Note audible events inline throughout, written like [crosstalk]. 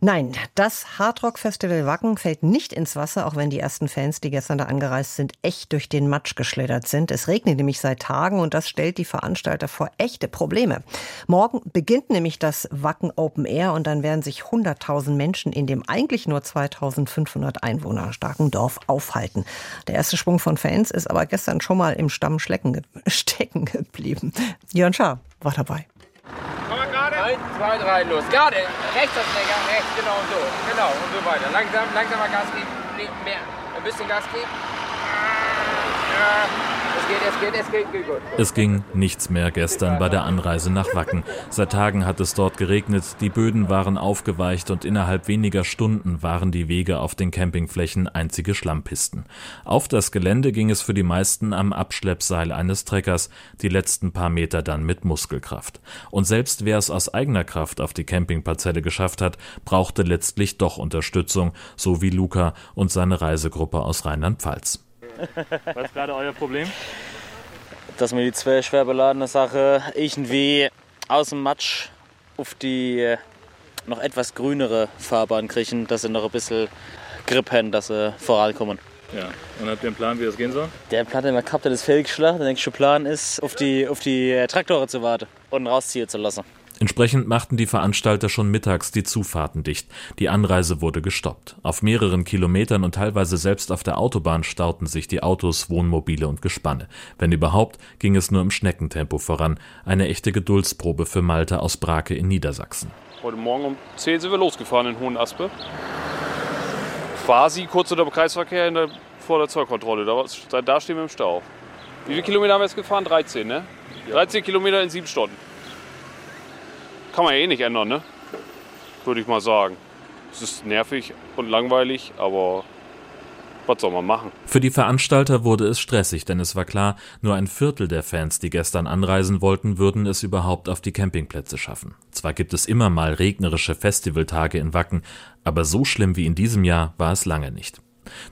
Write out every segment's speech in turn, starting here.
Nein, das Hardrock-Festival Wacken fällt nicht ins Wasser, auch wenn die ersten Fans, die gestern da angereist sind, echt durch den Matsch geschlittert sind. Es regnet nämlich seit Tagen und das stellt die Veranstalter vor echte Probleme. Morgen beginnt nämlich das Wacken Open Air und dann werden sich 100.000 Menschen in dem eigentlich nur 2.500 Einwohner starken Dorf aufhalten. Der erste Sprung von Fans ist aber gestern schon mal im Stamm [laughs] stecken geblieben. Jörn Schaar war dabei. Eins, zwei, drei, los. Gerade, rechts das Lenker, rechts, genau und so. Genau und so weiter. Langsam, langsamer Gas geben, mehr. Ein bisschen Gas geben. Ja. Es ging nichts mehr gestern bei der Anreise nach Wacken. Seit Tagen hat es dort geregnet, die Böden waren aufgeweicht und innerhalb weniger Stunden waren die Wege auf den Campingflächen einzige Schlammpisten. Auf das Gelände ging es für die meisten am Abschleppseil eines Treckers, die letzten paar Meter dann mit Muskelkraft. Und selbst wer es aus eigener Kraft auf die Campingparzelle geschafft hat, brauchte letztlich doch Unterstützung, so wie Luca und seine Reisegruppe aus Rheinland-Pfalz. Was ist gerade euer Problem? Dass wir die zwei schwer beladene Sache irgendwie aus dem Matsch auf die äh, noch etwas grünere Fahrbahn kriegen, dass sie noch ein bisschen Grip haben, dass sie vorankommen. Ja, und habt ihr einen Plan, wie das gehen soll? Der Plan, den wir gehabt hat, ist fehlgeschlagen. Der nächste Plan ist, auf die, auf die äh, Traktoren zu warten und rausziehen zu lassen. Entsprechend machten die Veranstalter schon mittags die Zufahrten dicht. Die Anreise wurde gestoppt. Auf mehreren Kilometern und teilweise selbst auf der Autobahn stauten sich die Autos, Wohnmobile und Gespanne. Wenn überhaupt, ging es nur im Schneckentempo voran. Eine echte Geduldsprobe für Malte aus Brake in Niedersachsen. Heute Morgen um 10 sind wir losgefahren in Hohenaspe. Quasi kurz unter dem Kreisverkehr der, vor der Zollkontrolle. Da, da stehen wir im Stau. Wie viele Kilometer haben wir jetzt gefahren? 13, ne? 13 Kilometer in sieben Stunden kann man ja eh nicht ändern, ne? Würde ich mal sagen. Es ist nervig und langweilig, aber was soll man machen? Für die Veranstalter wurde es stressig, denn es war klar, nur ein Viertel der Fans, die gestern anreisen wollten, würden es überhaupt auf die Campingplätze schaffen. Zwar gibt es immer mal regnerische Festivaltage in Wacken, aber so schlimm wie in diesem Jahr war es lange nicht.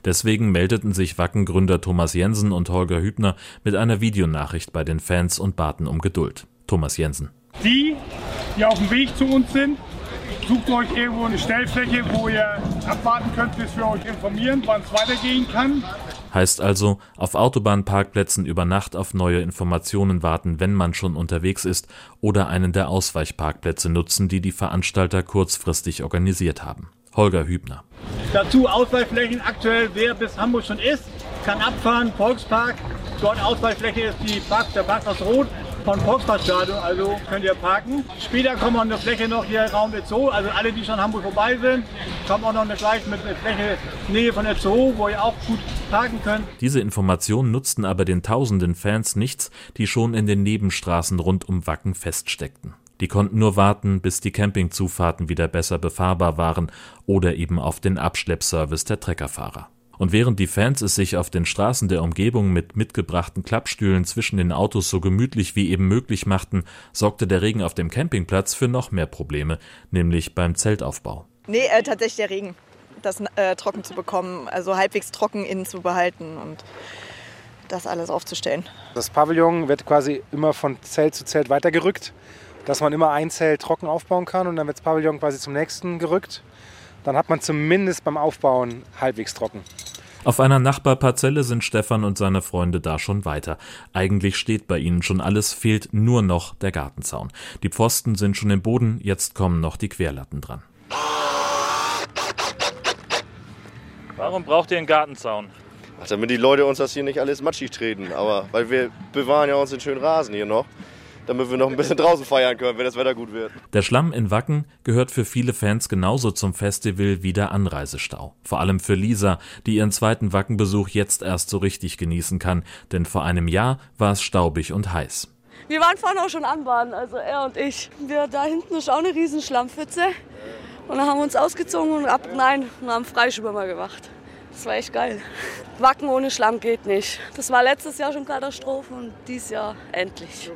Deswegen meldeten sich Wacken-Gründer Thomas Jensen und Holger Hübner mit einer Videonachricht bei den Fans und baten um Geduld. Thomas Jensen. Die, die auf dem Weg zu uns sind, sucht euch irgendwo eine Stellfläche, wo ihr abwarten könnt, bis wir euch informieren, wann es weitergehen kann. Heißt also, auf Autobahnparkplätzen über Nacht auf neue Informationen warten, wenn man schon unterwegs ist, oder einen der Ausweichparkplätze nutzen, die die Veranstalter kurzfristig organisiert haben. Holger Hübner. Dazu Ausweichflächen aktuell, wer bis Hamburg schon ist, kann abfahren, Volkspark. Dort Ausweichfläche ist die Park, der Parkhaus Rot von Volksparkstadion, also könnt ihr parken. Später kommen an der Fläche noch hier Raum der Zoo, also alle, die schon Hamburg vorbei sind, kommen auch noch eine gleich mit einer Fläche Nähe von der Zoo, wo ihr auch gut parken könnt. Diese Informationen nutzten aber den tausenden Fans nichts, die schon in den Nebenstraßen rund um Wacken feststeckten. Die konnten nur warten, bis die Campingzufahrten wieder besser befahrbar waren oder eben auf den Abschleppservice der Treckerfahrer. Und während die Fans es sich auf den Straßen der Umgebung mit mitgebrachten Klappstühlen zwischen den Autos so gemütlich wie eben möglich machten, sorgte der Regen auf dem Campingplatz für noch mehr Probleme, nämlich beim Zeltaufbau. Nee, äh, tatsächlich der Regen. Das äh, trocken zu bekommen, also halbwegs trocken innen zu behalten und das alles aufzustellen. Das Pavillon wird quasi immer von Zelt zu Zelt weitergerückt, dass man immer ein Zelt trocken aufbauen kann und dann wird das Pavillon quasi zum nächsten gerückt. Dann hat man zumindest beim Aufbauen halbwegs trocken. Auf einer Nachbarparzelle sind Stefan und seine Freunde da schon weiter. Eigentlich steht bei ihnen schon alles, fehlt nur noch der Gartenzaun. Die Pfosten sind schon im Boden, jetzt kommen noch die Querlatten dran. Warum braucht ihr einen Gartenzaun? Ach, damit die Leute uns das hier nicht alles matschig treten. Aber weil wir bewahren ja uns den schönen Rasen hier noch damit wir noch ein bisschen draußen feiern können, wenn das Wetter gut wird. Der Schlamm in Wacken gehört für viele Fans genauso zum Festival wie der Anreisestau. Vor allem für Lisa, die ihren zweiten Wackenbesuch jetzt erst so richtig genießen kann, denn vor einem Jahr war es staubig und heiß. Wir waren vorhin auch schon anbaden, also er und ich. Wir, da hinten ist auch eine riesen Schlammpfütze. Und dann haben wir uns ausgezogen und ab, nein, und haben Freischwimmer gemacht. Das war echt geil. Wacken ohne Schlamm geht nicht. Das war letztes Jahr schon Katastrophe und dieses Jahr endlich.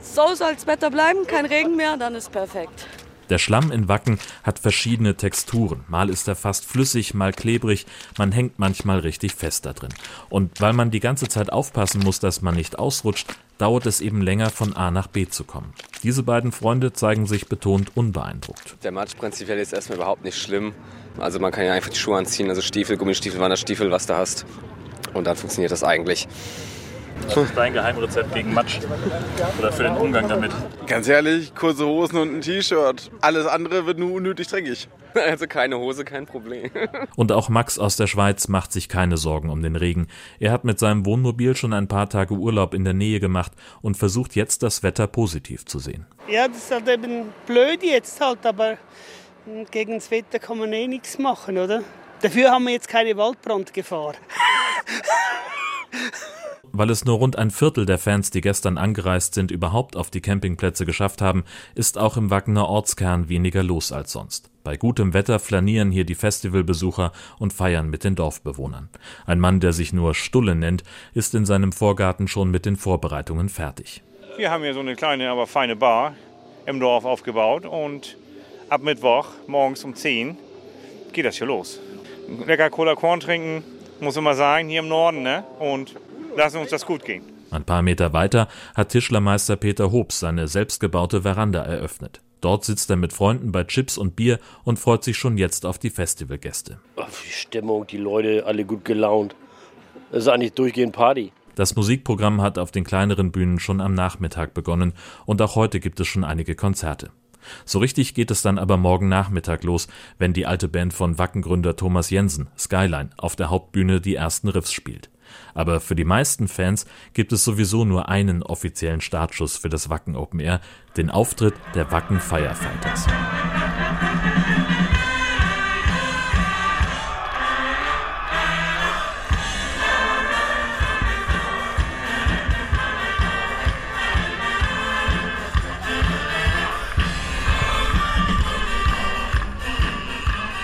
So soll das Wetter bleiben, kein Regen mehr, dann ist perfekt. Der Schlamm in Wacken hat verschiedene Texturen. Mal ist er fast flüssig, mal klebrig, man hängt manchmal richtig fest da drin. Und weil man die ganze Zeit aufpassen muss, dass man nicht ausrutscht, dauert es eben länger, von A nach B zu kommen. Diese beiden Freunde zeigen sich betont unbeeindruckt. Der Matsch prinzipiell ist erstmal überhaupt nicht schlimm. Also man kann ja einfach die Schuhe anziehen, also Stiefel, Gummistiefel, Wanderstiefel, was du hast. Und dann funktioniert das eigentlich. Was ist dein Geheimrezept gegen Matsch? Oder für den Umgang damit? Ganz ehrlich, kurze Hosen und ein T-Shirt. Alles andere wird nur unnötig dreckig. [laughs] Also keine Hose, kein Problem. [laughs] Und auch Max aus der Schweiz macht sich keine Sorgen um den Regen. Er hat mit seinem Wohnmobil schon ein paar Tage Urlaub in der Nähe gemacht und versucht jetzt das Wetter positiv zu sehen. Ja, das ist halt eben blöd jetzt halt, aber gegen das Wetter kann man eh nichts machen, oder? Dafür haben wir jetzt keine Waldbrandgefahr. [laughs] Weil es nur rund ein Viertel der Fans, die gestern angereist sind, überhaupt auf die Campingplätze geschafft haben, ist auch im Wackener Ortskern weniger los als sonst. Bei gutem Wetter flanieren hier die Festivalbesucher und feiern mit den Dorfbewohnern. Ein Mann, der sich nur Stulle nennt, ist in seinem Vorgarten schon mit den Vorbereitungen fertig. Wir haben hier so eine kleine, aber feine Bar im Dorf aufgebaut und ab Mittwoch morgens um 10 geht das hier los. Lecker Cola Korn trinken, muss immer sein, hier im Norden, ne? Und lassen uns das gut gehen. Ein paar Meter weiter hat Tischlermeister Peter Hobbs seine selbstgebaute Veranda eröffnet. Dort sitzt er mit Freunden bei Chips und Bier und freut sich schon jetzt auf die Festivalgäste. Die Stimmung, die Leute, alle gut gelaunt. Es ist eigentlich durchgehend Party. Das Musikprogramm hat auf den kleineren Bühnen schon am Nachmittag begonnen und auch heute gibt es schon einige Konzerte. So richtig geht es dann aber morgen Nachmittag los, wenn die alte Band von Wackengründer Thomas Jensen, Skyline, auf der Hauptbühne die ersten Riffs spielt. Aber für die meisten Fans gibt es sowieso nur einen offiziellen Startschuss für das Wacken Open Air, den Auftritt der Wacken Firefighters.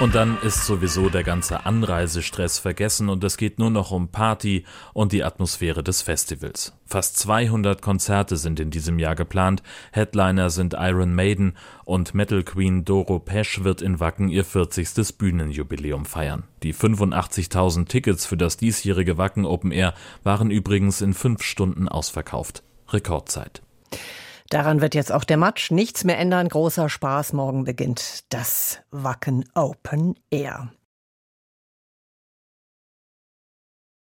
Und dann ist sowieso der ganze Anreisestress vergessen und es geht nur noch um Party und die Atmosphäre des Festivals. Fast 200 Konzerte sind in diesem Jahr geplant. Headliner sind Iron Maiden und Metal Queen Doro Pesch wird in Wacken ihr 40. Bühnenjubiläum feiern. Die 85.000 Tickets für das diesjährige Wacken Open Air waren übrigens in fünf Stunden ausverkauft. Rekordzeit. Daran wird jetzt auch der Matsch nichts mehr ändern. Großer Spaß. Morgen beginnt das Wacken Open Air.